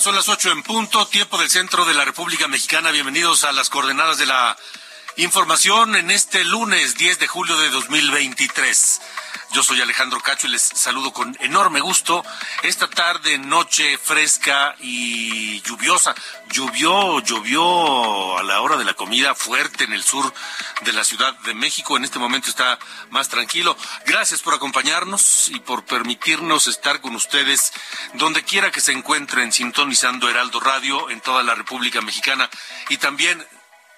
Son las ocho en punto, tiempo del centro de la República Mexicana. Bienvenidos a las coordenadas de la información en este lunes 10 de julio de 2023. Yo soy Alejandro Cacho y les saludo con enorme gusto esta tarde, noche fresca y lluviosa. Llovió, llovió a la hora de la comida fuerte en el sur de la Ciudad de México. En este momento está más tranquilo. Gracias por acompañarnos y por permitirnos estar con ustedes donde quiera que se encuentren sintonizando Heraldo Radio en toda la República Mexicana y también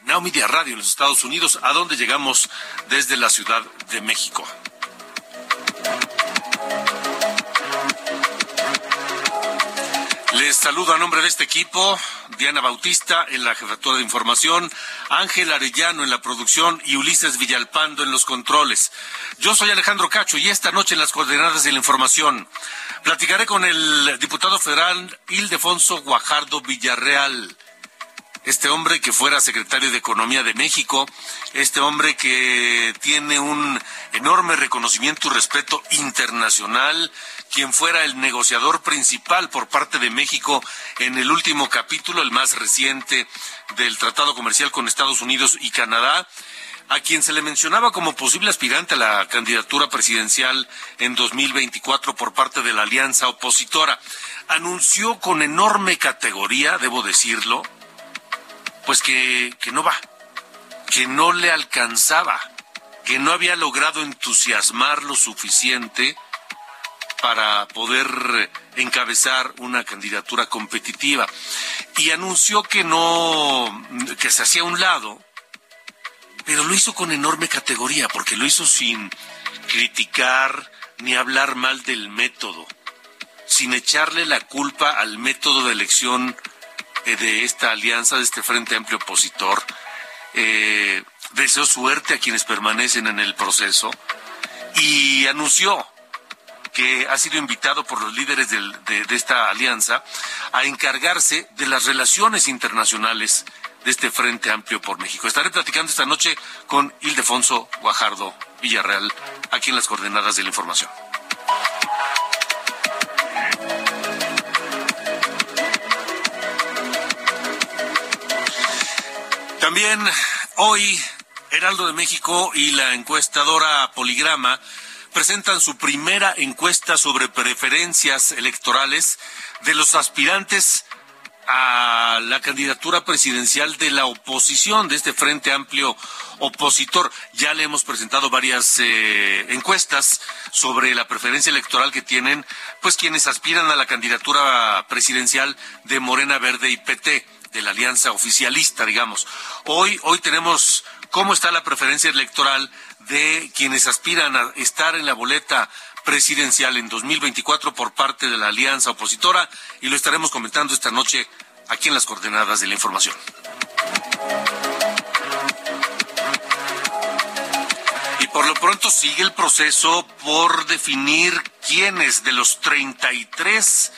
Now Media Radio en los Estados Unidos, a donde llegamos desde la Ciudad de México. Les saludo a nombre de este equipo, Diana Bautista en la jefatura de información, Ángel Arellano en la producción y Ulises Villalpando en los controles. Yo soy Alejandro Cacho y esta noche en las coordenadas de la información platicaré con el diputado federal Ildefonso Guajardo Villarreal este hombre que fuera secretario de Economía de México, este hombre que tiene un enorme reconocimiento y respeto internacional, quien fuera el negociador principal por parte de México en el último capítulo, el más reciente del Tratado Comercial con Estados Unidos y Canadá, a quien se le mencionaba como posible aspirante a la candidatura presidencial en 2024 por parte de la alianza opositora. Anunció con enorme categoría, debo decirlo, pues que, que no va, que no le alcanzaba, que no había logrado entusiasmar lo suficiente para poder encabezar una candidatura competitiva. Y anunció que no, que se hacía un lado, pero lo hizo con enorme categoría, porque lo hizo sin criticar ni hablar mal del método, sin echarle la culpa al método de elección de esta alianza, de este Frente Amplio Opositor. Eh, deseó suerte a quienes permanecen en el proceso y anunció que ha sido invitado por los líderes de, de, esta alianza a encargarse de las relaciones internacionales de este Frente Amplio por México. Estaré platicando esta noche con Ildefonso Guajardo Villarreal, aquí en las coordenadas de la información. También hoy Heraldo de México y la encuestadora Poligrama presentan su primera encuesta sobre preferencias electorales de los aspirantes a la candidatura presidencial de la oposición, de este Frente Amplio opositor. Ya le hemos presentado varias eh, encuestas sobre la preferencia electoral que tienen, pues quienes aspiran a la candidatura presidencial de Morena Verde y PT de la alianza oficialista, digamos. Hoy, hoy tenemos cómo está la preferencia electoral de quienes aspiran a estar en la boleta presidencial en 2024 por parte de la alianza opositora y lo estaremos comentando esta noche aquí en las coordenadas de la información. Y por lo pronto sigue el proceso por definir quiénes de los 33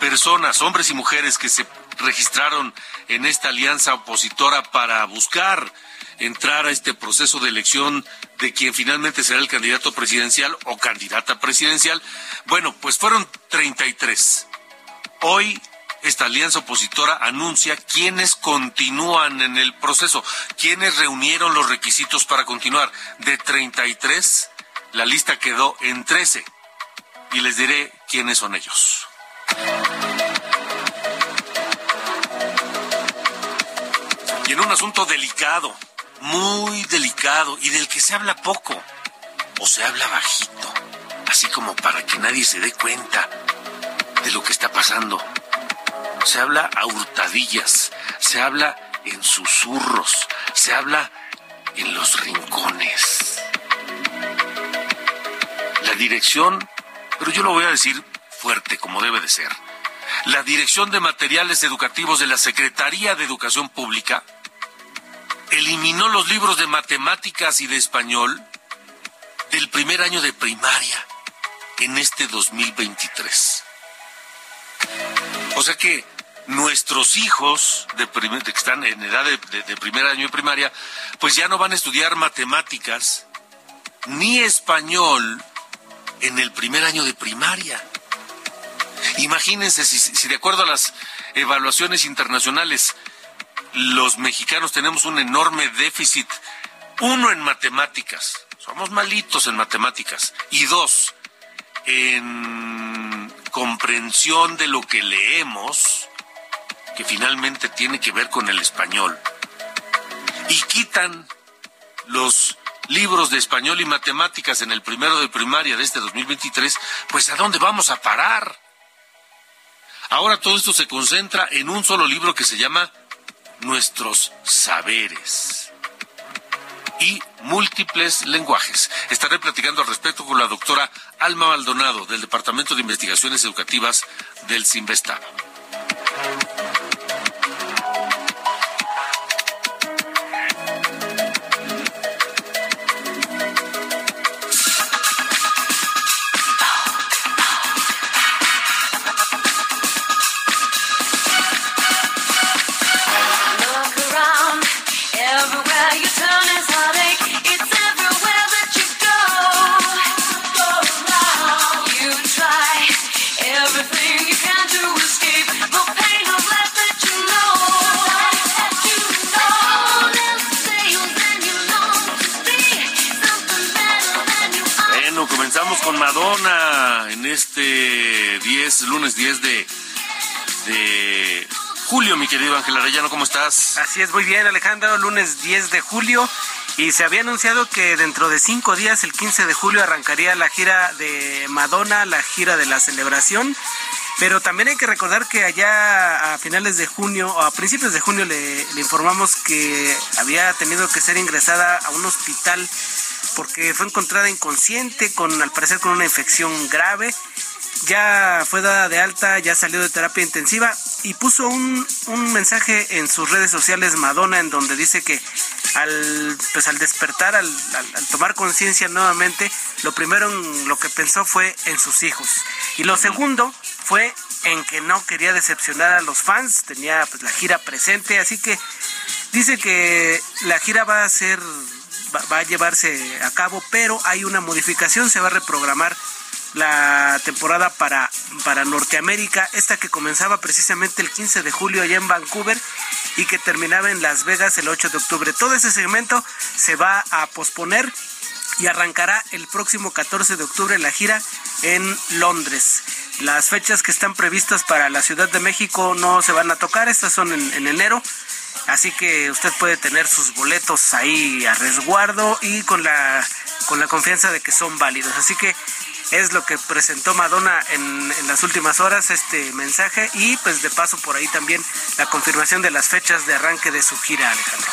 personas, hombres y mujeres que se registraron en esta alianza opositora para buscar entrar a este proceso de elección de quien finalmente será el candidato presidencial o candidata presidencial. Bueno, pues fueron 33. Hoy esta alianza opositora anuncia quiénes continúan en el proceso, quiénes reunieron los requisitos para continuar. De 33, la lista quedó en 13. y les diré quiénes son ellos. Y en un asunto delicado, muy delicado y del que se habla poco o se habla bajito, así como para que nadie se dé cuenta de lo que está pasando. Se habla a hurtadillas, se habla en susurros, se habla en los rincones. La dirección, pero yo lo voy a decir fuerte como debe de ser. La Dirección de Materiales Educativos de la Secretaría de Educación Pública eliminó los libros de matemáticas y de español del primer año de primaria en este 2023. O sea que nuestros hijos de que están en edad de, primer año de primaria, pues ya no van a estudiar matemáticas ni español en el primer año de primaria. Imagínense si de acuerdo a las evaluaciones internacionales los mexicanos tenemos un enorme déficit, uno en matemáticas, somos malitos en matemáticas, y dos, en comprensión de lo que leemos, que finalmente tiene que ver con el español. Y quitan los libros de español y matemáticas en el primero de primaria de este 2023, pues ¿a dónde vamos a parar? Ahora todo esto se concentra en un solo libro que se llama Nuestros Saberes y múltiples lenguajes. Estaré platicando al respecto con la doctora Alma Maldonado del Departamento de Investigaciones Educativas del CIMBESTAB. 10, lunes 10 de, de julio, mi querido Ángel Arellano, ¿cómo estás? Así es, muy bien, Alejandro, lunes 10 de julio. Y se había anunciado que dentro de cinco días, el 15 de julio, arrancaría la gira de Madonna, la gira de la celebración. Pero también hay que recordar que allá a finales de junio o a principios de junio le, le informamos que había tenido que ser ingresada a un hospital porque fue encontrada inconsciente, con al parecer con una infección grave. Ya fue dada de alta, ya salió de terapia intensiva y puso un, mensaje en sus redes sociales Madonna en donde dice que al, pues al despertar, al, tomar conciencia nuevamente, lo primero en lo que pensó fue en sus hijos. Y lo segundo fue en que no quería decepcionar a los fans, tenía pues, la gira presente, así que dice que la gira va a ser va, a llevarse a cabo, pero hay una modificación, se va a reprogramar la temporada para, para Norteamérica, esta que comenzaba precisamente el 15 de julio allá en Vancouver y que terminaba en Las Vegas el 8 de octubre. Todo ese segmento se va a posponer y arrancará el próximo 14 de octubre la gira en Londres. Las fechas que están previstas para la Ciudad de México no se van a tocar, estas son en, en enero Así que usted puede tener sus boletos ahí a resguardo y con la, con la confianza de que son válidos. Así que es lo que presentó Madonna en, las últimas horas, este mensaje, y pues de paso por ahí también la confirmación de las fechas de arranque de su gira, Alejandro.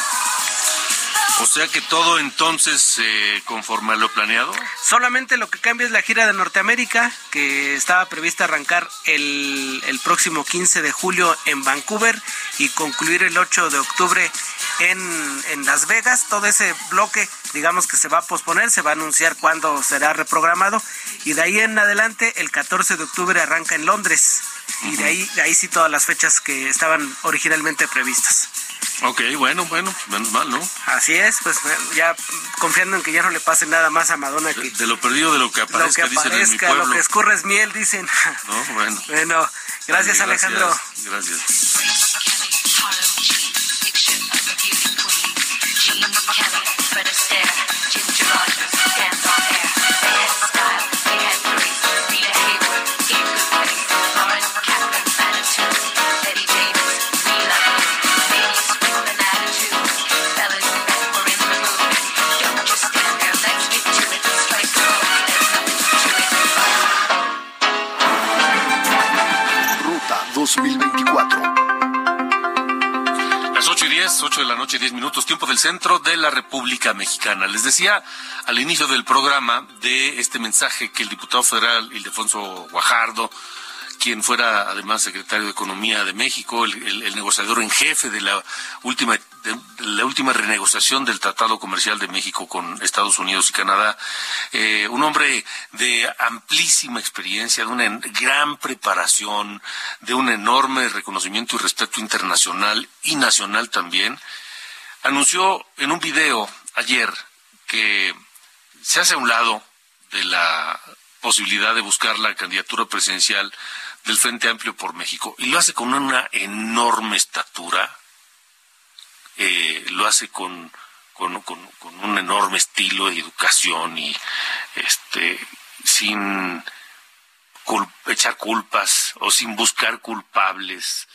O sea que todo entonces eh, conforme a lo planeado. Solamente lo que cambia es la gira de Norteamérica, que estaba prevista arrancar el, el próximo 15 de julio en Vancouver y concluir el 8 de octubre en, en, Las Vegas. Todo ese bloque, digamos que se va a posponer, se va a anunciar cuándo será reprogramado. Y de ahí en adelante, el 14 de octubre arranca en Londres. Y de ahí, de ahí sí todas las fechas que estaban originalmente previstas. Ok, bueno, bueno, menos mal, ¿no? Así es, pues ya confiando en que ya no le pase nada más a Madonna. Que, de, lo perdido, de lo que aparezca, lo que, aparezca, lo que escurre es miel, dicen. No, bueno. Bueno, gracias, Alejandro. Gracias. 2024. 10 minutos, tiempo del centro de la República Mexicana. Les decía al inicio del programa de este mensaje que el diputado federal Ildefonso Guajardo quien fuera además secretario de Economía de México, el, negociador en jefe de la última la última renegociación del Tratado Comercial de México con Estados Unidos y Canadá, eh, un hombre de amplísima experiencia, de una gran preparación, de un enorme reconocimiento y respeto internacional y nacional también, anunció en un video ayer que se hace a un lado de la posibilidad de buscar la candidatura presidencial del Frente Amplio por México y lo hace con una enorme estatura, eh, lo hace con, un enorme estilo de educación y este sin echar culpas o sin buscar culpables.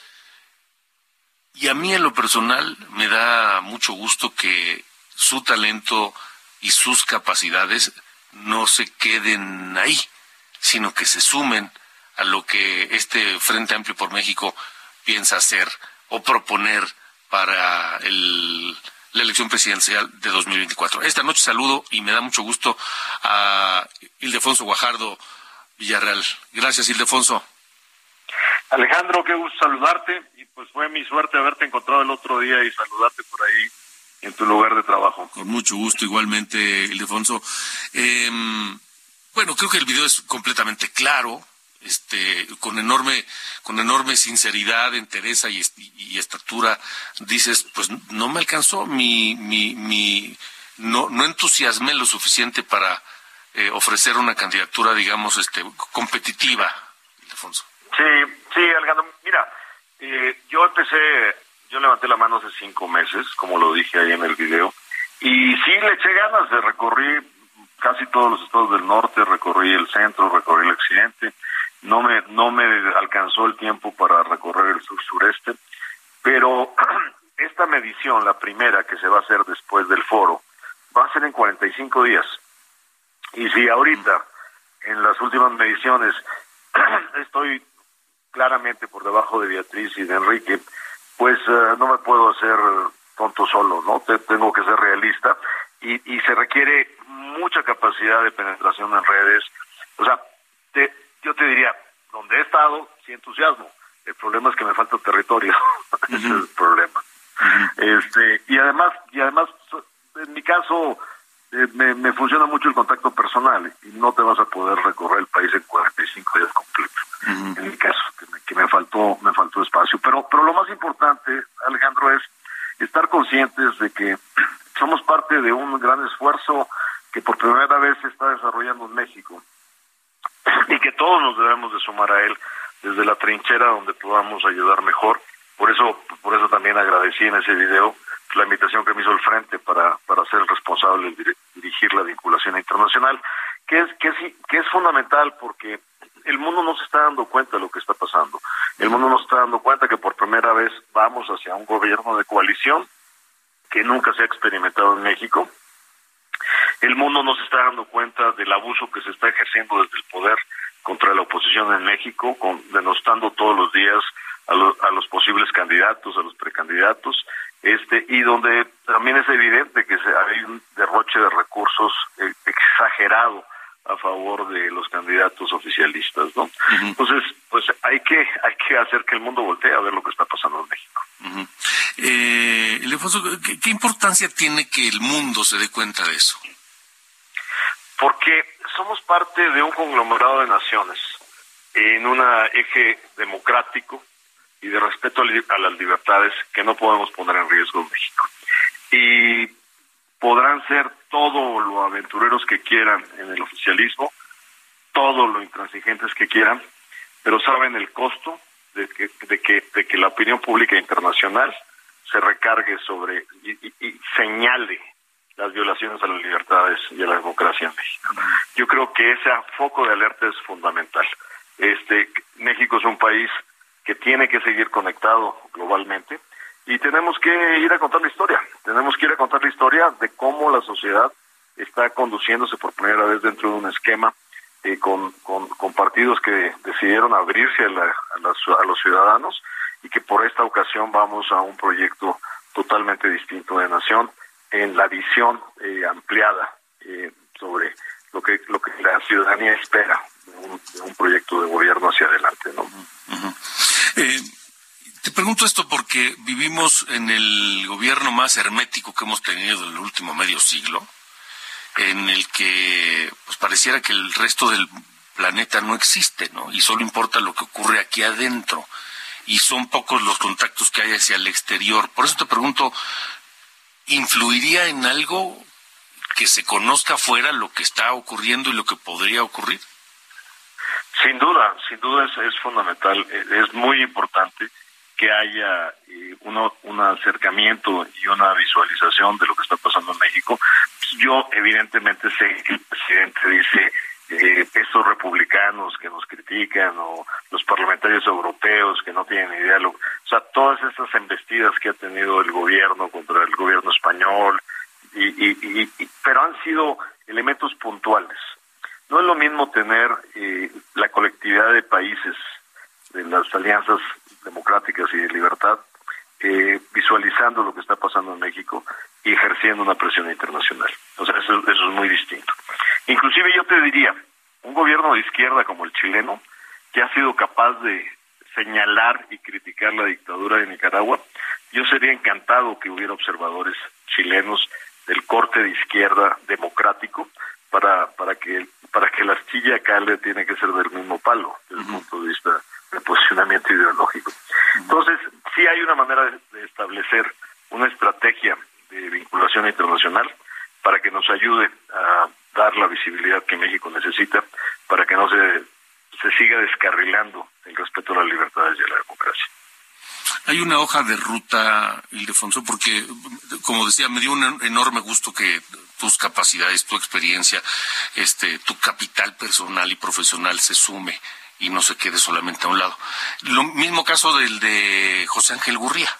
Y a mí en lo personal me da mucho gusto que su talento y sus capacidades no se queden ahí, sino que se sumen a lo que este Frente Amplio por México piensa hacer o proponer para la elección presidencial de 2024. Esta noche saludo y me da mucho gusto a Ildefonso Guajardo Villarreal. Gracias, Ildefonso. Alejandro, qué gusto saludarte y pues fue mi suerte haberte encontrado el otro día y saludarte por ahí en tu lugar de trabajo. Con mucho gusto, igualmente, Ildefonso. Em, bueno, creo que el video es completamente claro este, con enorme, con enorme sinceridad, entereza y, y, estatura, dices, pues no me alcanzó mi, mi, mi no, no entusiasmé lo suficiente para eh, ofrecer una candidatura, digamos, este, competitiva, Alfonso. Sí, sí, Alejandro, mira, eh, yo empecé, yo levanté la mano hace cinco meses, como lo dije ahí en el video, y sí le eché ganas de recorrer casi todos los estados del norte, recorrí el centro, recorrí el occidente, no me, no me alcanzó el tiempo para recorrer el sur sureste, pero esta medición, la primera que se va a hacer después del foro, va a ser en 45 días. Y si ahorita, en las últimas mediciones, estoy claramente por debajo de Beatriz y de Enrique, pues eh, no me puedo hacer tonto solo, ¿no? tengo que ser realista y, y se requiere mucha capacidad de penetración en redes. O sea, te, yo te diría, donde he estado, sí entusiasmo. El problema es que me falta territorio. Ese es el problema. Este, y además, y además, en mi caso, eh, me, funciona mucho el contacto personal y no te vas a poder recorrer el país en 45 días completos. En mi caso, que me, que me faltó, me faltó espacio. Pero, pero lo más importante, Alejandro, es estar conscientes de que somos parte de un gran esfuerzo que por primera vez se está desarrollando en México y que todos nos debemos de sumar a él desde la trinchera donde podamos ayudar mejor. Por eso, por eso también agradecí en ese video la invitación que me hizo el Frente para, para ser el responsable de dirigir la vinculación internacional, que es, que, es, que es fundamental porque el mundo no se está dando cuenta de lo que está pasando. El mundo no se está dando cuenta que por primera vez vamos hacia un gobierno de coalición que nunca se ha experimentado en México, el mundo no se está dando cuenta del abuso que se está ejerciendo desde el poder contra la oposición en México, con, denostando todos los días a, a los posibles candidatos, a los precandidatos, este y donde también es evidente que se, hay un derroche de recursos eh, exagerado a favor de los candidatos oficialistas, ¿no? Entonces, pues hay que hay que hacer que el mundo voltee a ver lo que está pasando en México. eh, ¿qué importancia tiene que el mundo se dé cuenta de eso? porque somos parte de un conglomerado de naciones en un eje democrático y de respeto a las libertades que no podemos poner en riesgo en México. Y podrán ser todo lo aventureros que quieran en el oficialismo, todo lo intransigentes que quieran, pero saben el costo de que, de que, de que la opinión pública internacional se recargue sobre y señale las violaciones a las libertades y a la democracia en México. Yo creo que ese foco de alerta es fundamental. Este México es un país que tiene que seguir conectado globalmente y tenemos que ir a contar la historia. Tenemos que ir a contar la historia de cómo la sociedad está conduciéndose por primera vez dentro de un esquema eh, con, con, partidos que decidieron abrirse a, a, los ciudadanos y que por esta ocasión vamos a un proyecto totalmente distinto de nación en la visión eh, ampliada eh, sobre lo que lo que la ciudadanía espera de un, proyecto de gobierno hacia adelante no te pregunto esto porque vivimos en el gobierno más hermético que hemos tenido en el último medio siglo en el que pues pareciera que el resto del planeta no existe, ¿no? Y solo importa lo que ocurre aquí adentro. Y son pocos los contactos que hay hacia el exterior. Por eso te pregunto, ¿influiría en algo que se conozca afuera lo que está ocurriendo y lo que podría ocurrir? Sin duda, sin duda es, es fundamental, es muy importante que haya eh, un acercamiento y una visualización de lo que está pasando en México. Yo evidentemente sé que el presidente dice eh, estos republicanos que nos critican o los parlamentarios europeos que no tienen idea, o sea, todas estas embestidas que ha tenido el gobierno contra el gobierno español, y, pero han sido elementos puntuales. No es lo mismo tener eh, la colectividad de países de las alianzas democráticas y de libertad, eh, visualizando lo que está pasando en México y ejerciendo una presión internacional. O sea, eso, es muy distinto. Inclusive yo te diría, un gobierno de izquierda como el chileno, que ha sido capaz de señalar y criticar la dictadura de Nicaragua, yo sería encantado que hubiera observadores chilenos del corte de izquierda democrático para para que para que la astilla cale tiene que ser del mismo palo desde el punto de vista de posicionamiento ideológico. Entonces, sí hay una manera de establecer una estrategia de vinculación internacional para que nos ayude a dar la visibilidad que México necesita para que no se, se siga descarrilando el respeto a las libertades y a la democracia. Hay una hoja de ruta, Ildefonso, porque, como decía, me dio un enorme gusto que tus capacidades, tu experiencia, este, tu capital personal y profesional se sume y no se quede solamente a un lado. Lo mismo caso del de José Ángel Gurría,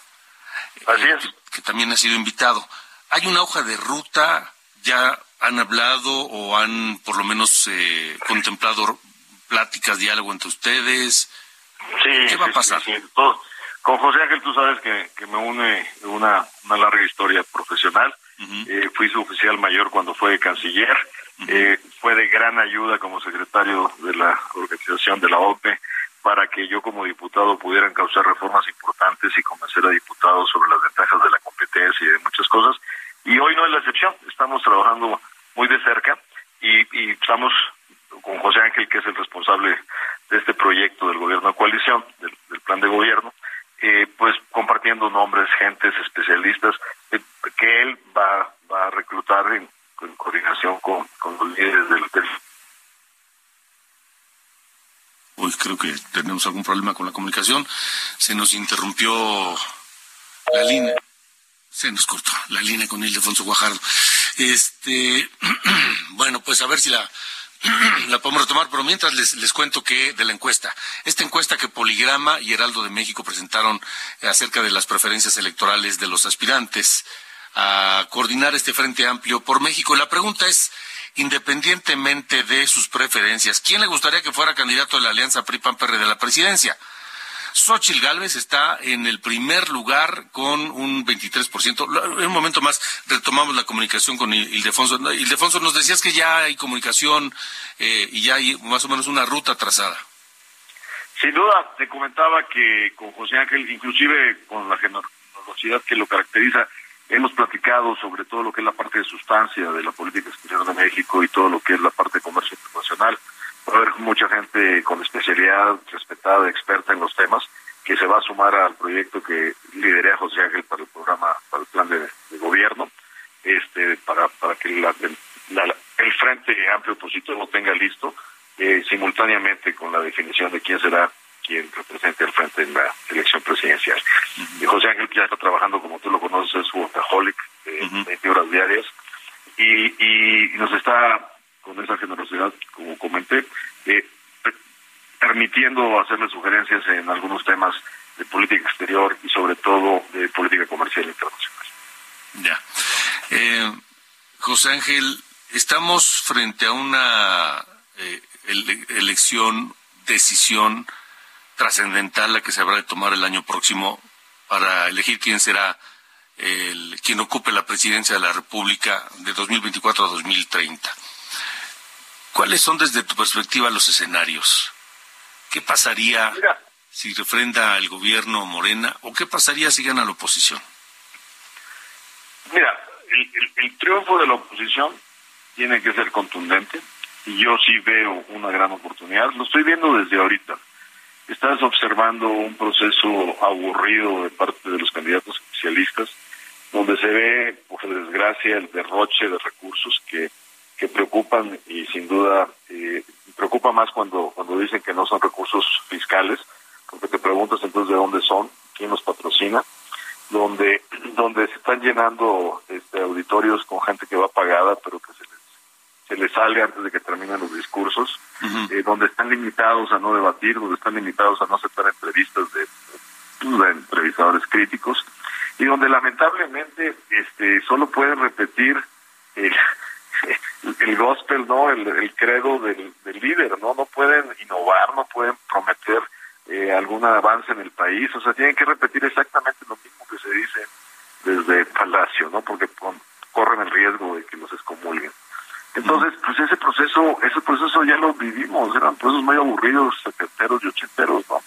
eh, que, también ha sido invitado. ¿Hay una hoja de ruta? ¿Ya han hablado o han por lo menos eh, contemplado pláticas, diálogo entre ustedes? Sí, ¿Qué va a pasar? Con José Ángel tú sabes que, me une una, una larga historia profesional. Eh, fui su oficial mayor cuando fue canciller eh, fue de gran ayuda como secretario de la organización de la OPE para que yo como diputado pudiera causar reformas importantes y convencer a diputados sobre las ventajas de la competencia y de muchas cosas. Y hoy no es la excepción, estamos trabajando muy de cerca y, estamos con José Ángel, que es el responsable de este proyecto del gobierno de coalición, del, plan de gobierno, eh, pues compartiendo nombres, gentes, especialistas, eh, que él va, va a reclutar en, coordinación con, los líderes del, hotel. Uy, creo que tenemos algún problema con la comunicación. Se nos interrumpió la línea. Se nos cortó la línea con Ildefonso Guajardo. Este, bueno, pues a ver si la, la podemos retomar, pero mientras les, les cuento que de la encuesta. Esta encuesta que Poligrama y Heraldo de México presentaron acerca de las preferencias electorales de los aspirantes a coordinar este Frente Amplio por México. La pregunta es, independientemente de sus preferencias, ¿quién le gustaría que fuera candidato de la Alianza PRI-PAN-PR de la presidencia? Xochitl Gálvez está en el primer lugar con un 23%. En un momento más retomamos la comunicación con Ildefonso. Ildefonso, nos decías que ya hay comunicación eh, y ya hay más o menos una ruta trazada. Sin duda, te comentaba que con José Ángel, inclusive con la generosidad que lo caracteriza, Hemos platicado sobre todo lo que es la parte de sustancia de la política exterior de México y todo lo que es la parte de comercio internacional. Va a haber mucha gente con especialidad, respetada, experta en los temas, que se va a sumar al proyecto que liderea José Ángel para el programa, para el plan de, gobierno, este, para, para que el Frente Amplio Opositor tenga listo eh, simultáneamente con la definición de quién será quien represente al frente en la elección presidencial. Y José Ángel ya está trabajando, como tú lo conoces, es workaholic, eh, 20 horas diarias, y, nos está, con esa generosidad, como comenté, eh, permitiendo hacerle sugerencias en algunos temas de política exterior y sobre todo de política comercial internacional. Ya. Eh, José Ángel, estamos frente a una eh, elección, decisión trascendental la que se habrá de tomar el año próximo para elegir quién será el, quien ocupe la presidencia de la República de 2024 a 2030. ¿Cuáles son desde tu perspectiva los escenarios? ¿Qué pasaría si refrenda el gobierno Morena o qué pasaría si gana la oposición? Mira, el, triunfo de la oposición tiene que ser contundente y yo sí veo una gran oportunidad. Lo estoy viendo desde ahorita. Estás observando un proceso aburrido de parte de los candidatos oficialistas, donde se ve, por desgracia, el derroche de recursos que, que preocupan y sin duda eh, preocupa más cuando, cuando dicen que no son recursos fiscales, porque te preguntas entonces de dónde son, quién los patrocina donde donde se están llenando este, auditorios con gente que va pagada, pero que se les, se les sale antes de que terminen los discursos, limitados a no debatir, donde están limitados a no aceptar entrevistas de, de entrevistadores críticos, y donde lamentablemente este solo pueden repetir el, el gospel, ¿no? El, el credo del, del líder, ¿no? No pueden innovar, no pueden prometer eh, algún avance en el país, o sea, tienen que repetir exactamente lo mismo que se dice desde Palacio, ¿no? Porque corren el riesgo de que los excomulguen. Entonces, pues ese proceso, ese proceso ya lo vivimos, eran procesos muy aburridos, setenteros y ochenteros, ¿no?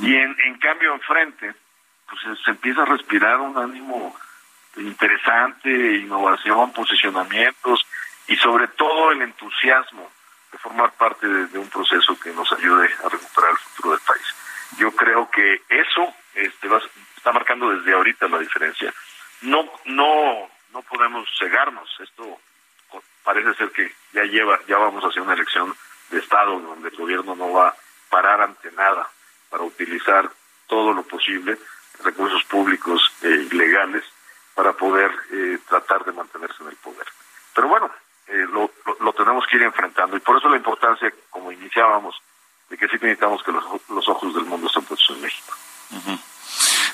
Y en, en cambio, enfrente, pues se empieza a respirar un ánimo interesante, innovación, posicionamientos y sobre todo el entusiasmo de formar parte de, un proceso que nos ayude a recuperar el futuro del país. Yo creo que eso este, está marcando desde ahorita la diferencia. No, no, no podemos cegarnos. Esto parece ser que ya lleva, ya vamos hacia una elección de Estado donde el gobierno no va a parar ante nada para utilizar todo lo posible recursos públicos e ilegales para poder eh, tratar de mantenerse en el poder. Pero bueno, eh, lo, lo, tenemos que ir enfrentando. Y por eso la importancia, como iniciábamos, de que sí necesitamos que los, los ojos del mundo estén puestos en México.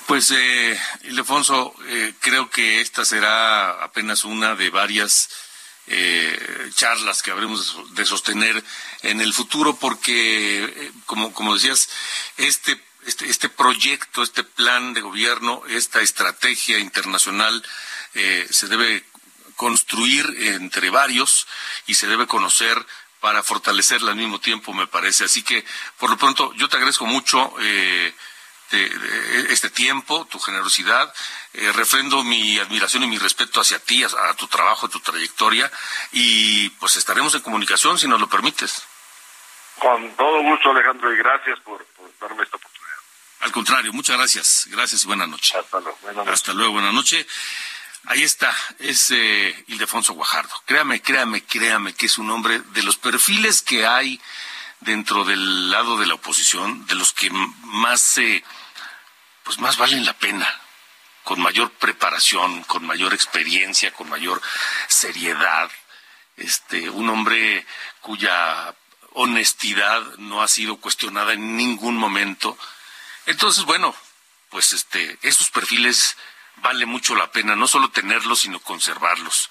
Pues, eh, Ildefonso, eh, creo que esta será apenas una de varias eh, charlas que habremos de sostener en el futuro, porque, eh, como, como decías, este, este, este proyecto, este plan de gobierno, esta estrategia internacional se debe construir entre varios y se debe conocer para fortalecerla al mismo tiempo, me parece. Así que, por lo pronto, yo te agradezco mucho eh, este tiempo, tu generosidad. Eh, refrendo mi admiración y mi respeto hacia ti, a, tu trabajo, a tu trayectoria. Y pues estaremos en comunicación si nos lo permites. Con todo gusto, Alejandro, y gracias por, darme esta oportunidad. Al contrario, muchas gracias. Gracias y buenas noches. Hasta luego. Buenas noches. Hasta luego, buenas noches. Ahí está, es eh, Ildefonso Guajardo. Créame, créame, créame que es un hombre de los perfiles que hay dentro del lado de la oposición, de los que más, eh, pues más valen la pena, con mayor preparación, con mayor experiencia, con mayor seriedad. Este, un hombre cuya honestidad no ha sido cuestionada en ningún momento. Entonces, bueno, pues este, esos perfiles vale mucho la pena no solo tenerlos, sino conservarlos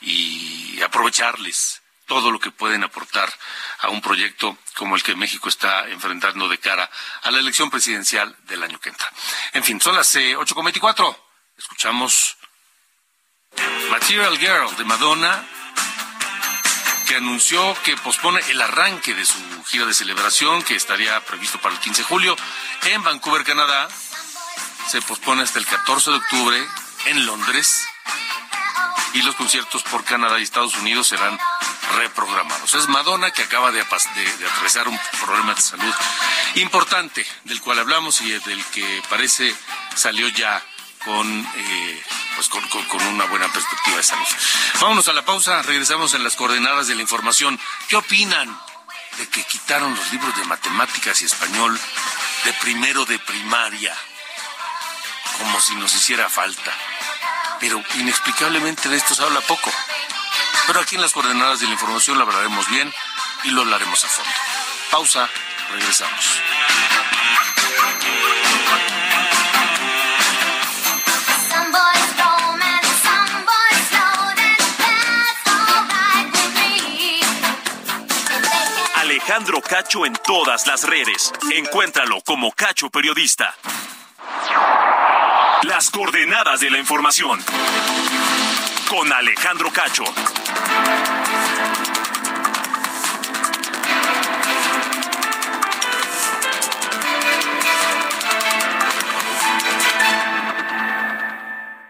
y aprovecharles todo lo que pueden aportar a un proyecto como el que México está enfrentando de cara a la elección presidencial del año que entra. En fin, son las eh, 8.24. Escuchamos Material Girl de Madonna, que anunció que pospone el arranque de su gira de celebración, que estaría previsto para el 15 de julio en Vancouver, Canadá, se pospone hasta el 14 de octubre en Londres y los conciertos por Canadá y Estados Unidos serán reprogramados. Es Madonna que acaba de, de, atravesar un problema de salud importante del cual hablamos y del que parece salió ya con, eh, pues con, con, una buena perspectiva de salud. Vámonos a la pausa, regresamos en las coordenadas de la información. ¿Qué opinan de que quitaron los libros de matemáticas y español de primero de primaria? Como si nos hiciera falta. Pero inexplicablemente de esto se habla poco. Pero aquí en las coordenadas de la información lo hablaremos bien y lo hablaremos a fondo. Pausa, regresamos. Alejandro Cacho en todas las redes. Encuéntralo como Cacho Periodista. Las coordenadas de la información. Con Alejandro Cacho.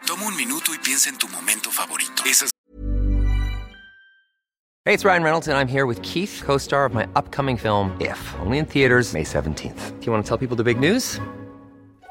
Toma un minuto y piensa en tu momento favorito. Esas Hey, it's Ryan Reynolds, and I'm here with Keith, co star of my upcoming film, If, only in theaters, May 17th. Do you want to tell people the big news?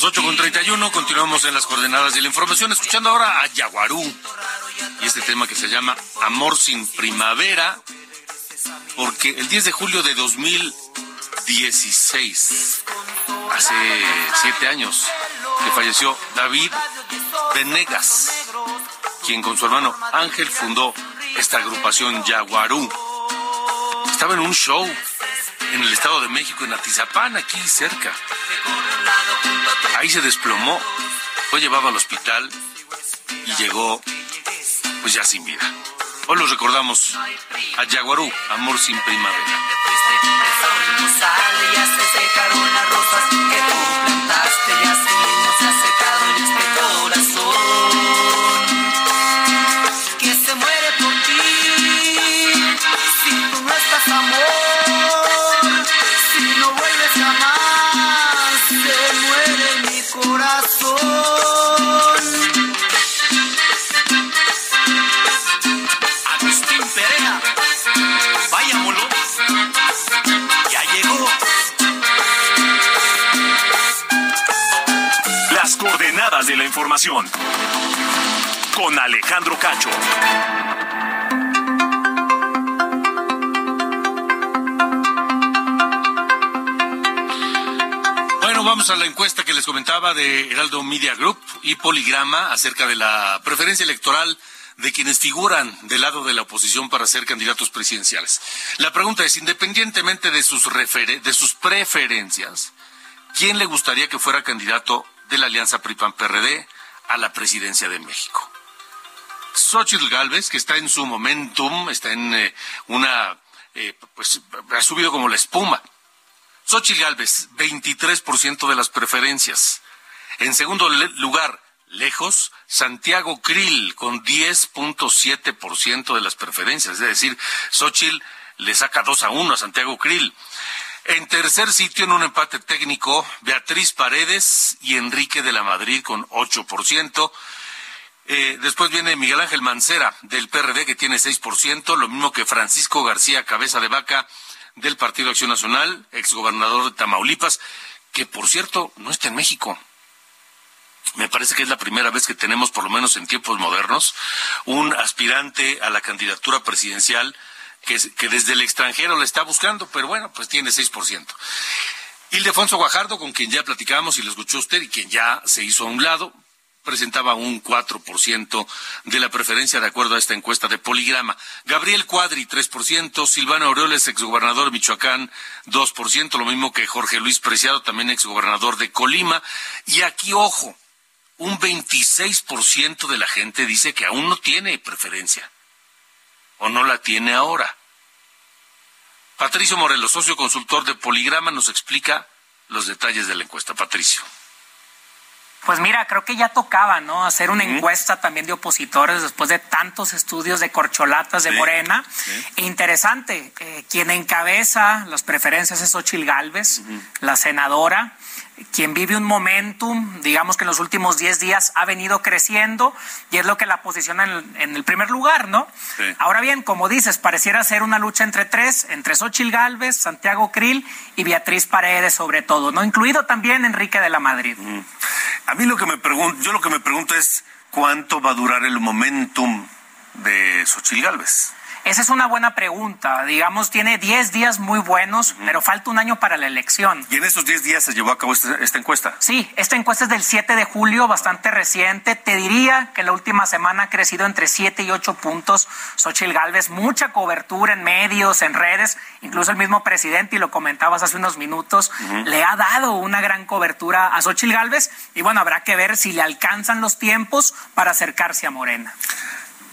Las 8 con 31, continuamos en las coordenadas de la información, escuchando ahora a Yaguarú y este tema que se llama Amor sin Primavera, porque el 10 de julio de 2016, hace siete años, que falleció David Venegas, quien con su hermano Ángel fundó esta agrupación Yaguarú. Estaba en un show en el Estado de México, en Atizapán, aquí cerca. Ahí se desplomó, fue llevado al hospital y llegó pues ya sin vida. Hoy los recordamos a Yaguarú, Amor sin Primavera. Este. Con Alejandro Cacho. Bueno, vamos a la encuesta que les comentaba de Heraldo Media Group y Poligrama acerca de la preferencia electoral de quienes figuran del lado de la oposición para ser candidatos presidenciales. La pregunta es, independientemente de sus, refere- de sus preferencias, ¿quién le gustaría que fuera candidato de la Alianza PRI-PAN-PRD a la presidencia de México? Xochitl Galvez, que está en su momentum, está en eh, una, eh, pues ha subido como la espuma. Xochitl Galvez, 23% de las preferencias. En segundo lugar, lejos, Santiago Krill, con 10.7% de las preferencias. Es decir, Xochitl le saca 2 a 1 a Santiago Krill. En tercer sitio, en un empate técnico, Beatriz Paredes y Enrique de la Madrid con 8%. Eh, después viene Miguel Ángel Mancera del PRD que tiene 6%, lo mismo que Francisco García Cabeza de Vaca del Partido Acción Nacional, exgobernador de Tamaulipas, que por cierto no está en México. Me parece que es la primera vez que tenemos, por lo menos en tiempos modernos, un aspirante a la candidatura presidencial que, desde el extranjero le está buscando, pero bueno, pues tiene 6%. Ildefonso Guajardo, con quien ya platicamos y lo escuchó usted y quien ya se hizo a un lado, presentaba un 4% de la preferencia de acuerdo a esta encuesta de Poligrama. Gabriel Cuadri, 3%, Silvano Aureoles, exgobernador de Michoacán, 2%, lo mismo que Jorge Luis Preciado, también exgobernador de Colima. Y aquí, ojo, un 26% de la gente dice que aún no tiene preferencia. O no la tiene ahora? Patricio Morelos, socio consultor de Poligrama, nos explica los detalles de la encuesta. Patricio. Pues mira, creo que ya tocaba, ¿no? Hacer una encuesta también de opositores después de tantos estudios de corcholatas de Morena. E interesante, eh, quien encabeza las preferencias es Ochil Gálvez, la senadora quien vive un momentum, digamos que en los últimos 10 días ha venido creciendo y es lo que la posiciona en, el primer lugar, ¿no? Ahora bien, como dices, pareciera ser una lucha entre tres, entre Xochil Gálvez, Santiago Krill y Beatriz Paredes sobre todo, ¿no? Incluido también Enrique de la Madrid. A mí lo que me pregunto, yo lo que me pregunto es cuánto va a durar el momentum de Xochil Gálvez. Esa es una buena pregunta. Digamos, tiene 10 días muy buenos, pero falta un año para la elección. ¿Y en esos 10 días se llevó a cabo esta, esta, encuesta? Sí, esta encuesta es del 7 de julio, bastante reciente. Te diría que la última semana ha crecido entre 7 y 8 puntos Xochitl Galvez. Mucha cobertura en medios, en redes. Incluso el mismo presidente, y lo comentabas hace unos minutos, le ha dado una gran cobertura a Xochitl Galvez. Y bueno, habrá que ver si le alcanzan los tiempos para acercarse a Morena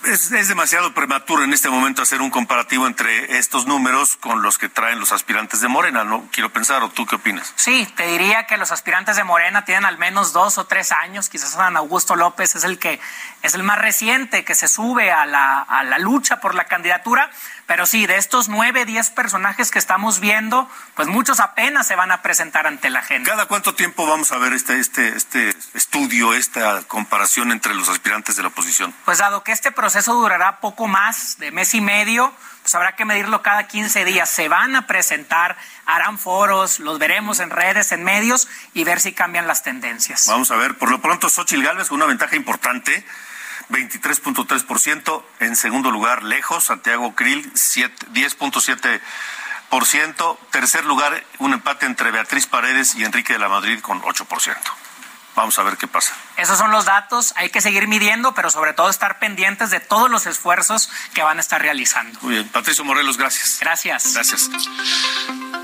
es, demasiado prematuro en este momento hacer un comparativo entre estos números con los que traen los aspirantes de Morena, ¿no? Quiero pensar, ¿o tú qué opinas? Sí, te diría que los aspirantes de Morena tienen al menos dos o tres años, quizás San Augusto López es el que es el más reciente que se sube a la, a la lucha por la candidatura, pero sí, de estos nueve, diez personajes que estamos viendo, pues muchos apenas se van a presentar ante la gente. ¿Cada cuánto tiempo vamos a ver este, este, este estudio, esta comparación entre los aspirantes de la oposición? Pues dado que este proceso durará poco más de mes y medio, pues habrá que medirlo cada 15 días. Se van a presentar, harán foros, los veremos en redes, en medios y ver si cambian las tendencias. Vamos a ver, por lo pronto Xochitl Gálvez con una ventaja importante 23.3%. En segundo lugar, lejos, Santiago Krill, 10.7%. Tercer lugar, un empate entre Beatriz Paredes y Enrique de la Madrid con 8%. Vamos a ver qué pasa. Esos son los datos, hay que seguir midiendo, pero sobre todo estar pendientes de todos los esfuerzos que van a estar realizando. Muy bien, Patricio Morelos, gracias. Gracias. Gracias.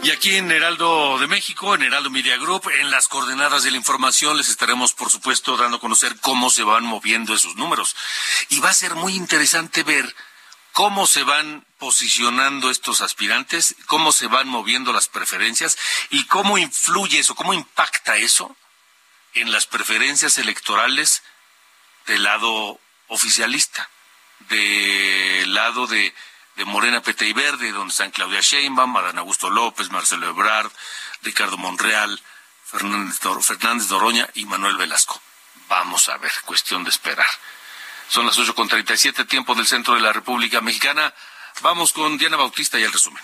Y aquí en Heraldo de México, en Heraldo Media Group, en las coordenadas de la información, les estaremos, por supuesto, dando a conocer cómo se van moviendo esos números. Y va a ser muy interesante ver cómo se van posicionando estos aspirantes, cómo se van moviendo las preferencias y cómo influye eso, cómo impacta eso en las preferencias electorales del lado oficialista, del lado de, Morena, Pete y Verde, donde están Claudia Sheinbaum, Adán Augusto López, Marcelo Ebrard, Ricardo Monreal, Fernández, Fernández Doroña y Manuel Velasco. Vamos a ver, cuestión de esperar. Son las ocho con siete, tiempo del centro de la República Mexicana. Vamos con Diana Bautista y el resumen.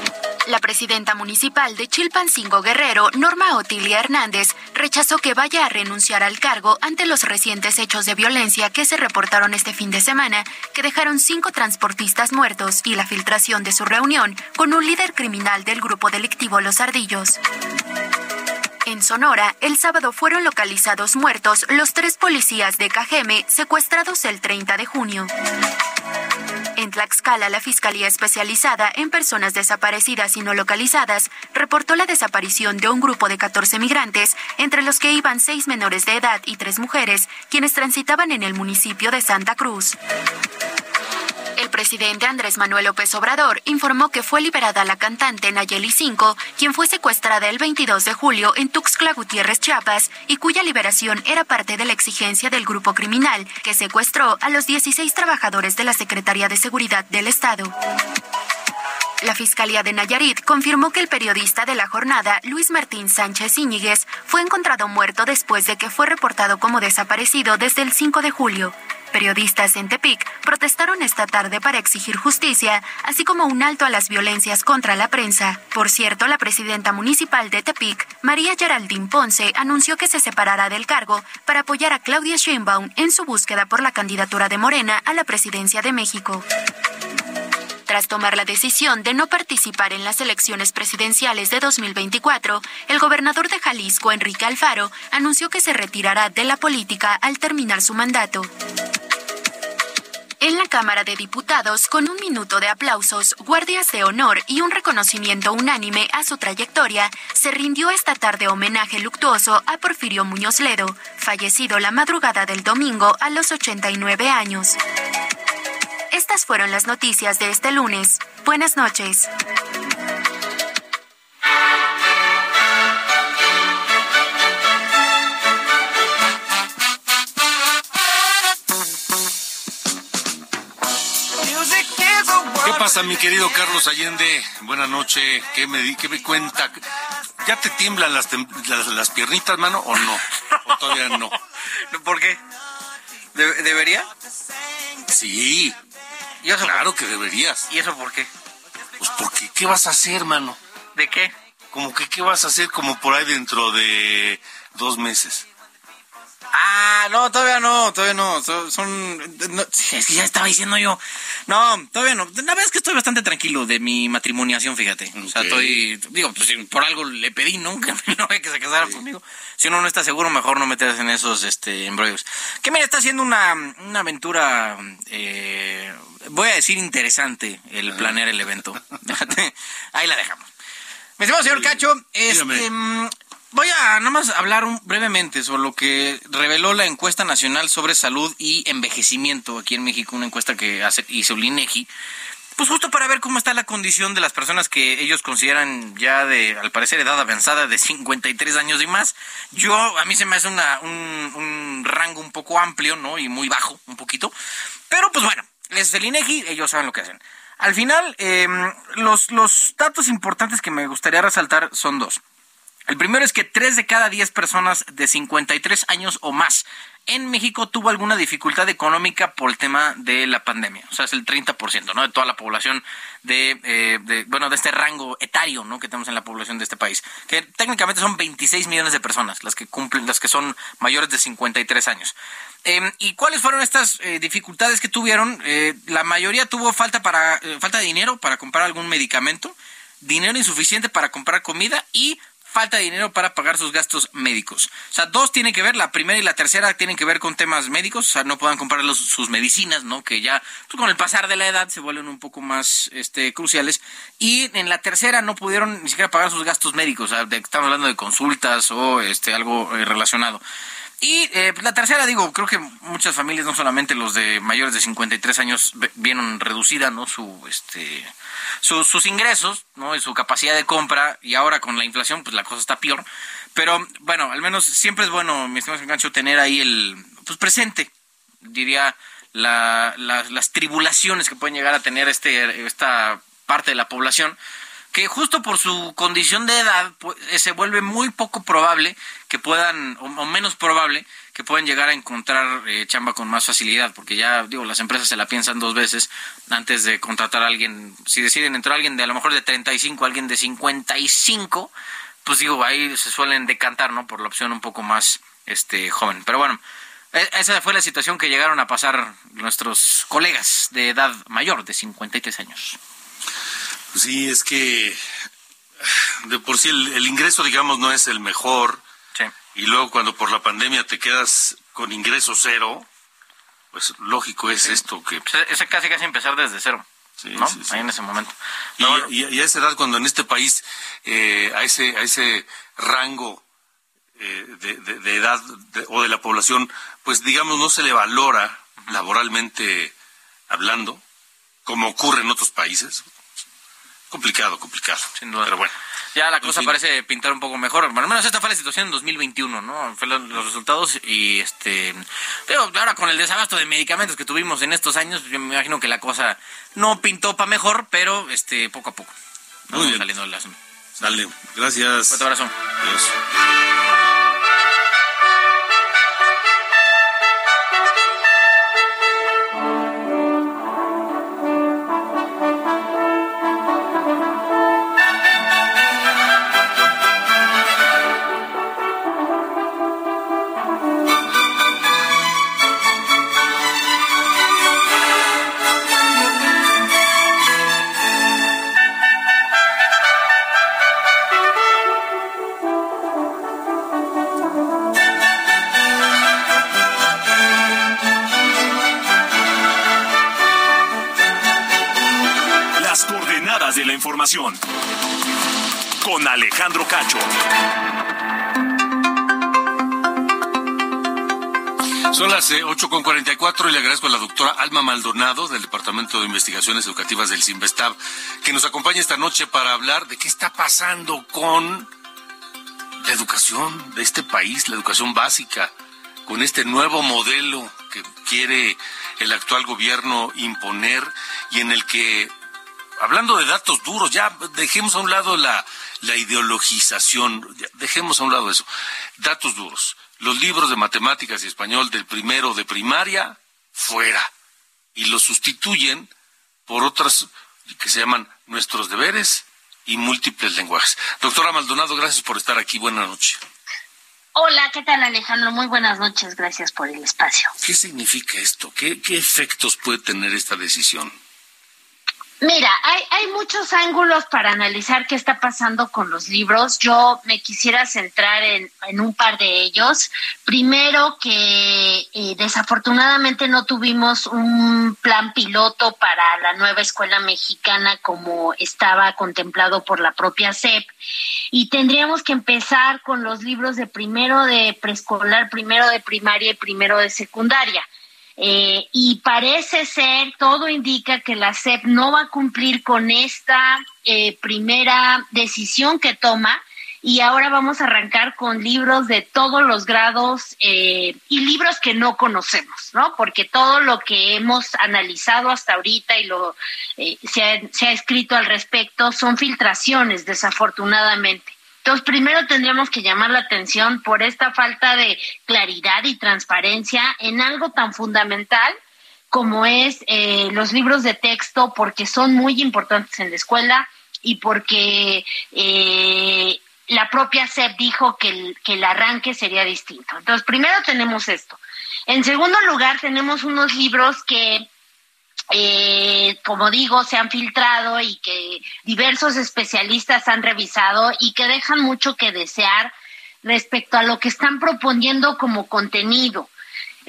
La presidenta municipal de Chilpancingo Guerrero, Norma Otilia Hernández, rechazó que vaya a renunciar al cargo ante los recientes hechos de violencia que se reportaron este fin de semana, que dejaron cinco transportistas muertos y la filtración de su reunión con un líder criminal del grupo delictivo Los Ardillos. En Sonora, el sábado fueron localizados muertos los tres policías de Cajeme secuestrados el 30 de junio. En Tlaxcala, la Fiscalía Especializada en Personas Desaparecidas y No Localizadas reportó la desaparición de un grupo de 14 migrantes, entre los que iban seis menores de edad y tres mujeres, quienes transitaban en el municipio de Santa Cruz. Presidente Andrés Manuel López Obrador informó que fue liberada la cantante Nayeli Cinco, quien fue secuestrada el 22 de julio en Tuxtla Gutiérrez, Chiapas, y cuya liberación era parte de la exigencia del grupo criminal que secuestró a los 16 trabajadores de la Secretaría de Seguridad del Estado. La Fiscalía de Nayarit confirmó que el periodista de la jornada, Luis Martín Sánchez Íñiguez, fue encontrado muerto después de que fue reportado como desaparecido desde el 5 de julio. Periodistas en Tepic protestaron esta tarde para exigir justicia, así como un alto a las violencias contra la prensa. Por cierto, la presidenta municipal de Tepic, María Geraldine Ponce, anunció que se separará del cargo para apoyar a Claudia Sheinbaum en su búsqueda por la candidatura de Morena a la presidencia de México. Tras tomar la decisión de no participar en las elecciones presidenciales de 2024, el gobernador de Jalisco, Enrique Alfaro, anunció que se retirará de la política al terminar su mandato. En la Cámara de Diputados, con un minuto de aplausos, guardias de honor y un reconocimiento unánime a su trayectoria, se rindió esta tarde homenaje luctuoso a Porfirio Muñoz Ledo, fallecido la madrugada del domingo a los 89 años. Estas fueron las noticias de este lunes. Buenas noches. ¿Qué pasa, mi querido Carlos Allende? Buenas noches. ¿Qué me, di- qué me cuenta? ¿Ya te tiemblan las, tem- las, las piernitas, mano, o no? ¿O todavía no? ¿Por qué? ¿De- ¿Debería? Sí. ¿Y eso claro que deberías. ¿Y eso por qué? Pues porque, ¿qué vas a hacer, mano? ¿De qué? Como que, ¿qué vas a hacer como por ahí dentro de dos meses? Ah, no, todavía no, todavía no. Son. son- no, es que ya estaba diciendo yo. No, todavía no. La verdad es que estoy bastante tranquilo de mi matrimoniación, fíjate. O sea, estoy. Digo, pues por algo le pedí, ¿no? Que no que se casara conmigo. Si uno no está seguro, mejor no meterse en esos este, embrollos. Que mira, está haciendo una, una aventura. eh, voy a decir interesante el planear el evento. Ahí la dejamos. Mi estimado señor Cacho, este, mm, voy a nada más hablar un- brevemente sobre lo que reveló la encuesta nacional sobre salud y envejecimiento aquí en México, una encuesta que hizo el INEGI, pues justo para ver cómo está la condición de las personas que ellos consideran ya de, al parecer, edad avanzada de 53 años y más. Yo, a mí se me hace una, un, rango un poco amplio, ¿no? Y muy bajo, un poquito. Pero pues bueno, es el INEGI, ellos saben lo que hacen. Al final, eh, los, los datos importantes que me gustaría resaltar son dos. El primero es que 3 de cada 10 personas de 53 años o más en México tuvo alguna dificultad económica por el tema de la pandemia. O sea, es el 30%, ¿no? De toda la población de, eh, de, bueno, de este rango etario, ¿no? Que tenemos en la población de este país. Que técnicamente son 26 millones de personas las que cumplen, las que son mayores de 53 años. Eh, ¿Y cuáles fueron estas eh, dificultades que tuvieron? Eh, la mayoría tuvo falta, para, falta de dinero para comprar algún medicamento, dinero insuficiente para comprar comida y falta de dinero para pagar sus gastos médicos. O sea, dos tienen que ver, la primera y la tercera tienen que ver con temas médicos, o sea, no puedan comprar sus medicinas, ¿no? Que ya pues, con el pasar de la edad se vuelven un poco más este, cruciales. Y en la tercera no pudieron ni siquiera pagar sus gastos médicos, o sea, estamos hablando de consultas o este, algo eh, relacionado. Y eh, la tercera, digo, creo que muchas familias, no solamente los de mayores de 53 años, vieron reducida, ¿no? Su, este, su- sus ingresos, ¿no? Y su capacidad de compra, y ahora con la inflación, pues la cosa está peor. Pero, bueno, al menos siempre es bueno, mi estimado tener ahí el, pues presente, diría, la- la- las tribulaciones que pueden llegar a tener este, esta parte de la población que justo por su condición de edad pues, eh, se vuelve muy poco probable que puedan, o, o menos probable, que puedan llegar a encontrar eh, chamba con más facilidad, porque ya, digo, las empresas se la piensan dos veces antes de contratar a alguien. Si deciden entrar a alguien de a lo mejor de 35, alguien de 55, pues digo, ahí se suelen decantar, ¿no? Por la opción un poco más este joven. Pero bueno, e- esa fue la situación que llegaron a pasar nuestros colegas de edad mayor, de 53 años. Sí, es que de por sí el, el ingreso, digamos, no es el mejor. Y luego cuando por la pandemia te quedas con ingreso cero, pues lógico es esto que... Ese casi casi empezar desde cero. ¿no? sí, sí. Ahí en ese momento. Y, y- y a esa edad, cuando en este país, eh, a, ese, a ese rango eh, de, de- de edad de- o de la población, pues digamos, no se le valora laboralmente hablando, como ocurre en otros países. Complicado, complicado. Sin duda. Pero bueno. Ya la En cosa fin. parece pintar un poco mejor. Bueno, al menos esta fue la situación en 2021, ¿no? Fue lo- los resultados y este... Pero ahora con el desabasto de medicamentos que tuvimos en estos años, yo me imagino que la cosa no pintó para mejor, pero este poco a poco. Muy bien. Saliendo del asunto. Dale, gracias. Fuerte abrazo. Adiós. De la información. Con Alejandro Cacho. Son las eh, 8.44 y le agradezco a la doctora Alma Maldonado del Departamento de Investigaciones Educativas del CIMBESTAB que nos acompaña esta noche para hablar de qué está pasando con la educación de este país, la educación básica, con este nuevo modelo que quiere el actual gobierno imponer y en el que, hablando de datos duros, ya dejemos a un lado la, la ideologización, ya dejemos a un lado eso, datos duros los libros de matemáticas y español del primero de primaria fuera y los sustituyen por otras que se llaman nuestros deberes y múltiples lenguajes. Doctora Maldonado, gracias por estar aquí. Buenas noches. Hola, ¿qué tal Alejandro? Muy buenas noches, gracias por el espacio. ¿Qué significa esto? ¿Qué, qué efectos puede tener esta decisión? Mira, hay, hay muchos ángulos para analizar qué está pasando con los libros. Yo me quisiera centrar en, en un par de ellos. Primero, que eh, desafortunadamente no tuvimos un plan piloto para la nueva escuela mexicana como estaba contemplado por la propia SEP. Y tendríamos que empezar con los libros de primero de preescolar, primero de primaria y primero de secundaria. Eh, y parece ser, todo indica que la SEP no va a cumplir con esta eh, primera decisión que toma y ahora vamos a arrancar con libros de todos los grados eh, y libros que no conocemos, ¿no? Porque todo lo que hemos analizado hasta ahorita y lo eh, se, ha, se ha escrito al respecto son filtraciones, desafortunadamente. Entonces, primero tendríamos que llamar la atención por esta falta de claridad y transparencia en algo tan fundamental como es eh, los libros de texto, porque son muy importantes en la escuela y porque eh, la propia SEP dijo que el, que el arranque sería distinto. Entonces, primero tenemos esto. En segundo lugar, tenemos unos libros que eh, como digo, se han filtrado y que diversos especialistas han revisado y que dejan mucho que desear respecto a lo que están proponiendo como contenido.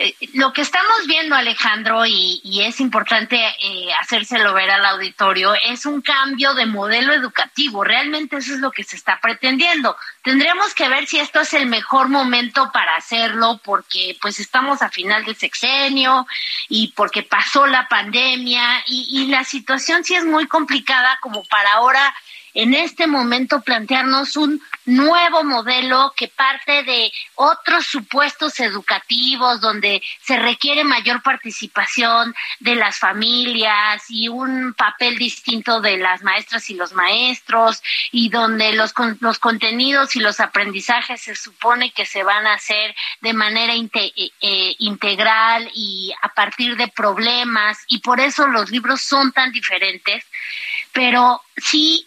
Eh, lo que estamos viendo, Alejandro, y, es importante eh, hacérselo ver al auditorio, es un cambio de modelo educativo. Realmente eso es lo que se está pretendiendo. Tendremos que ver si esto es el mejor momento para hacerlo, porque pues estamos a final de sexenio y porque pasó la pandemia y la situación sí es muy complicada como para ahora en este momento plantearnos un nuevo modelo que parte de otros supuestos educativos donde se requiere mayor participación de las familias y un papel distinto de las maestras y los maestros y donde los, los contenidos y los aprendizajes se supone que se van a hacer de manera inte eh, integral y a partir de problemas y por eso los libros son tan diferentes. Pero sí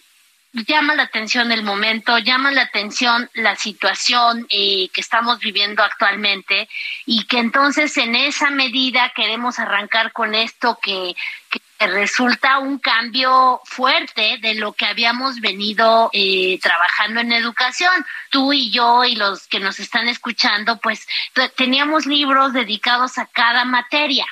llama la atención el momento, llama la atención la situación eh, que estamos viviendo actualmente y que entonces en esa medida queremos arrancar con esto que, resulta un cambio fuerte de lo que habíamos venido eh, trabajando en educación. Tú y yo y los que nos están escuchando, pues teníamos libros dedicados a cada materia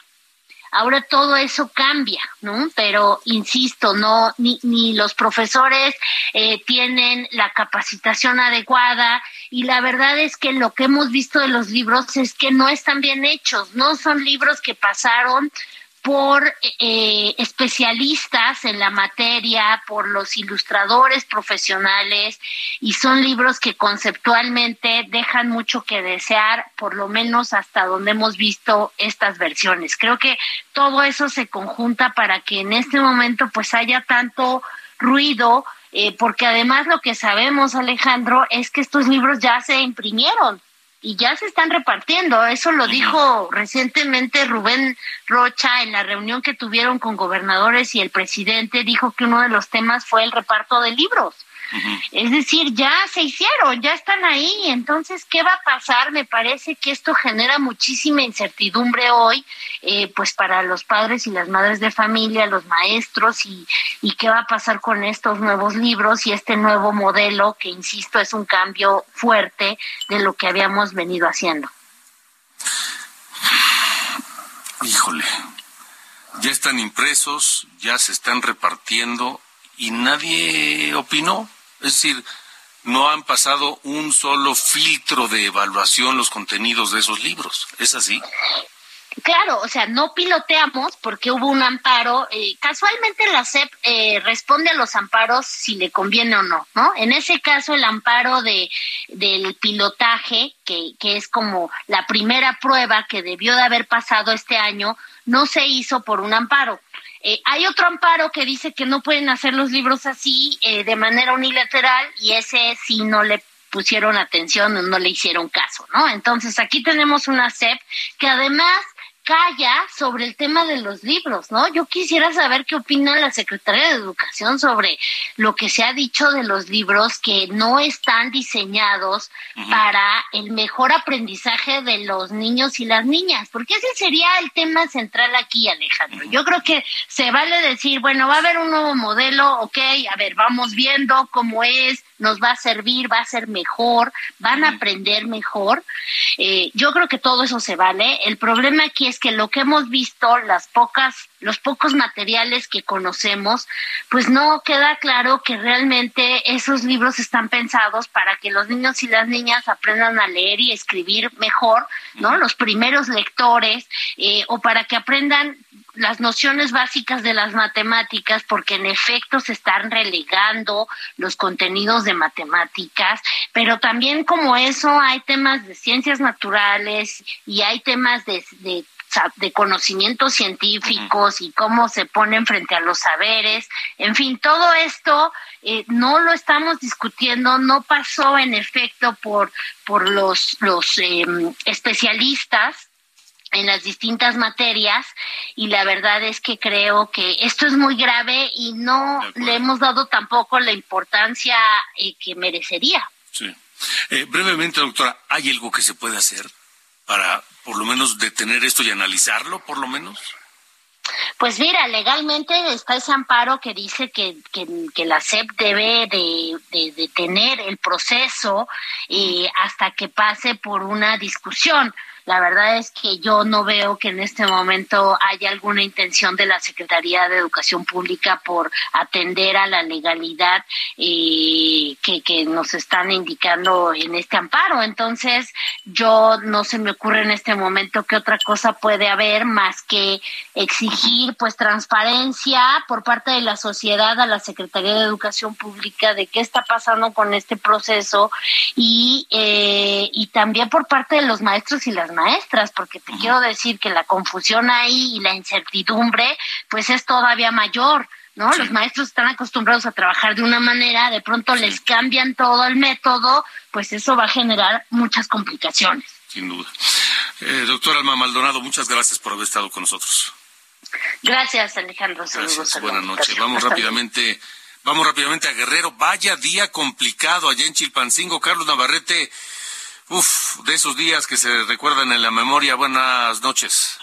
Ahora todo eso cambia, ¿no? Pero insisto, no ni, ni los profesores eh, tienen la capacitación adecuada y la verdad es que lo que hemos visto de los libros es que no están bien hechos, no son libros que pasaron por eh, especialistas en la materia, por los ilustradores profesionales, y son libros que conceptualmente dejan mucho que desear, por lo menos hasta donde hemos visto estas versiones. Creo que todo eso se conjunta para que en este momento pues haya tanto ruido, eh, porque además lo que sabemos, Alejandro, es que estos libros ya se imprimieron y ya se están repartiendo. Eso lo dijo recientemente Rubén Rocha en la reunión que tuvieron con gobernadores y el presidente dijo que uno de los temas fue el reparto de libros. Es decir, ya se hicieron, ya están ahí. Entonces, ¿qué va a pasar? Me parece que esto genera muchísima incertidumbre hoy, eh, pues para los padres y las madres de familia, los maestros, y, y qué va a pasar con estos nuevos libros y este nuevo modelo, que insisto, es un cambio fuerte de lo que habíamos venido haciendo. Híjole, ya están impresos, ya se están repartiendo y nadie opinó. Es decir, no han pasado un solo filtro de evaluación los contenidos de esos libros. ¿Es así? Claro, o sea, no piloteamos porque hubo un amparo. Eh, casualmente la SEP eh, responde a los amparos si le conviene o no, ¿no? En ese caso, el amparo de, del pilotaje, que, que es como la primera prueba que debió de haber pasado este año, no se hizo por un amparo. Eh, hay otro amparo que dice que no pueden hacer los libros así eh, de manera unilateral y ese sí no le pusieron atención, no le hicieron caso, ¿no? Entonces aquí tenemos una SEP que además calla sobre el tema de los libros, ¿no? Yo quisiera saber qué opina la Secretaría de Educación sobre lo que se ha dicho de los libros que no están diseñados para el mejor aprendizaje de los niños y las niñas, porque ese sería el tema central aquí, Alejandro. Yo creo que se vale decir, bueno, va a haber un nuevo modelo, ok, a ver, vamos viendo cómo es, nos va a servir, va a ser mejor, van a aprender mejor. Eh, yo creo que todo eso se vale. El problema aquí es que lo que hemos visto, las pocas, los pocos materiales que conocemos, pues no queda claro que realmente esos libros están pensados para que los niños y las niñas aprendan a leer y escribir mejor, ¿no? Los primeros lectores, eh, o para que aprendan las nociones básicas de las matemáticas, porque en efecto se están relegando los contenidos de matemáticas, pero también como eso hay temas de ciencias naturales y hay temas de, de de conocimientos científicos y cómo se ponen frente a los saberes. En fin, todo esto eh, no lo estamos discutiendo, no pasó en efecto por, por los, los em, especialistas en las distintas materias y la verdad es que creo que esto es muy grave y no le hemos dado tampoco la importancia eh, que merecería. Sí. Eh, brevemente, doctora, ¿hay algo que se puede hacer para por lo menos detener esto y analizarlo, por lo menos? Pues mira, legalmente está ese amparo que dice que, que, la SEP debe de, de, el proceso eh, hasta que pase por una discusión. La verdad es que yo no veo que en este momento haya alguna intención de la Secretaría de Educación Pública por atender a la legalidad eh, que, nos están indicando en este amparo. Entonces, yo no se me ocurre en este momento qué otra cosa puede haber más que exigir pues transparencia por parte de la sociedad a la Secretaría de Educación Pública de qué está pasando con este proceso y, eh, y también por parte de los maestros y las maestras, porque te quiero decir que la confusión ahí y la incertidumbre, pues es todavía mayor. ¿no? Los maestros están acostumbrados a trabajar de una manera, de pronto les cambian todo el método, pues eso va a generar muchas complicaciones. Sin duda. Eh, doctor Alma Maldonado, muchas gracias por haber estado con nosotros. Gracias, Alejandro. Gracias, buenas noches. Vamos rápidamente, vamos rápidamente a Guerrero. Vaya día complicado allá en Chilpancingo. Carlos Navarrete, Uf, de esos días que se recuerdan en la memoria. Buenas noches.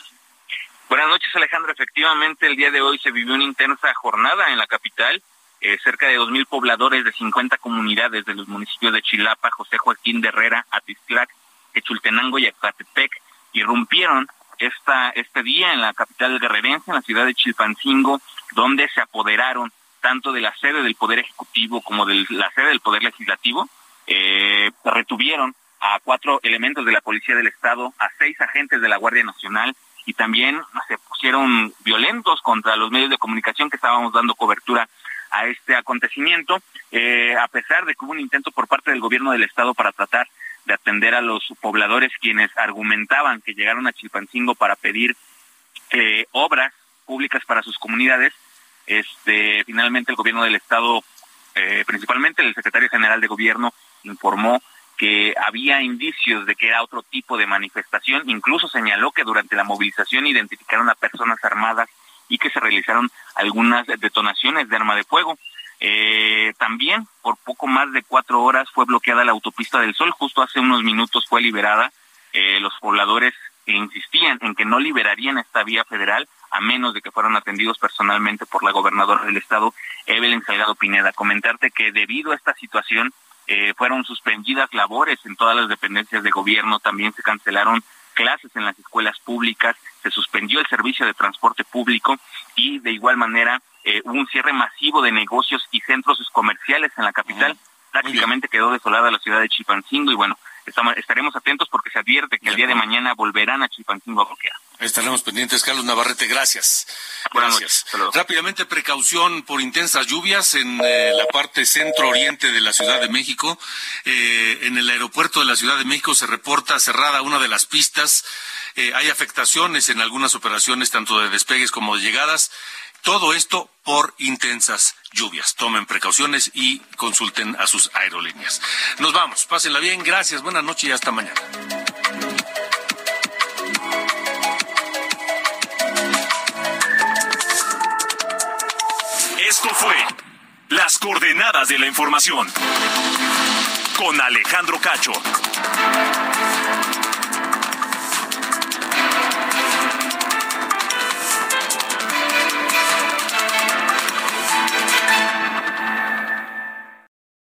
Buenas noches, Alejandro. Efectivamente, el día de hoy se vivió una intensa jornada en la capital. Eh, cerca de 2.000 pobladores de 50 comunidades de los municipios de Chilapa, José Joaquín de Herrera, Atizlac, Echultenango y Acatepec irrumpieron esta, este día en la capital guerrerense, en la ciudad de Chilpancingo, donde se apoderaron tanto de la sede del Poder Ejecutivo como de la sede del Poder Legislativo. Eh, retuvieron a cuatro elementos de la Policía del Estado, a seis agentes de la Guardia Nacional y también se pusieron violentos contra los medios de comunicación que estábamos dando cobertura a este acontecimiento, eh, a pesar de que hubo un intento por parte del gobierno del Estado para tratar de atender a los pobladores quienes argumentaban que llegaron a Chilpancingo para pedir eh, obras públicas para sus comunidades. Este, finalmente el gobierno del Estado, eh, principalmente el secretario general de gobierno, informó que había indicios de que era otro tipo de manifestación, incluso señaló que durante la movilización identificaron a personas armadas y que se realizaron algunas detonaciones de arma de fuego. Eh, también por poco más de cuatro horas fue bloqueada la autopista del Sol, justo hace unos minutos fue liberada. Eh, los pobladores insistían en que no liberarían esta vía federal a menos de que fueran atendidos personalmente por la gobernadora del estado, Evelyn Salgado Pineda. Comentarte que debido a esta situación, eh, fueron suspendidas labores en todas las dependencias de gobierno, también se cancelaron clases en las escuelas públicas se suspendió el servicio de transporte público y de igual manera eh, hubo un cierre masivo de negocios y centros comerciales en la capital. Prácticamente quedó desolada la ciudad de Chilpancingo y bueno, estamos, estaremos atentos porque se advierte que el día de mañana volverán a Chilpancingo a bloquear. Estaremos pendientes, Carlos Navarrete, gracias. Gracias. Rápidamente, precaución por intensas lluvias en eh, la parte centro-oriente de la Ciudad de México. Eh, en el aeropuerto de la Ciudad de México se reporta cerrada una de las pistas. Eh, hay afectaciones en algunas operaciones, tanto de despegues como de llegadas. Todo esto por intensas lluvias. Tomen precauciones y consulten a sus aerolíneas. Nos vamos. Pásenla bien. Gracias. Buenas noches y hasta mañana. Esto fue Las Coordenadas de la Información con Alejandro Cacho.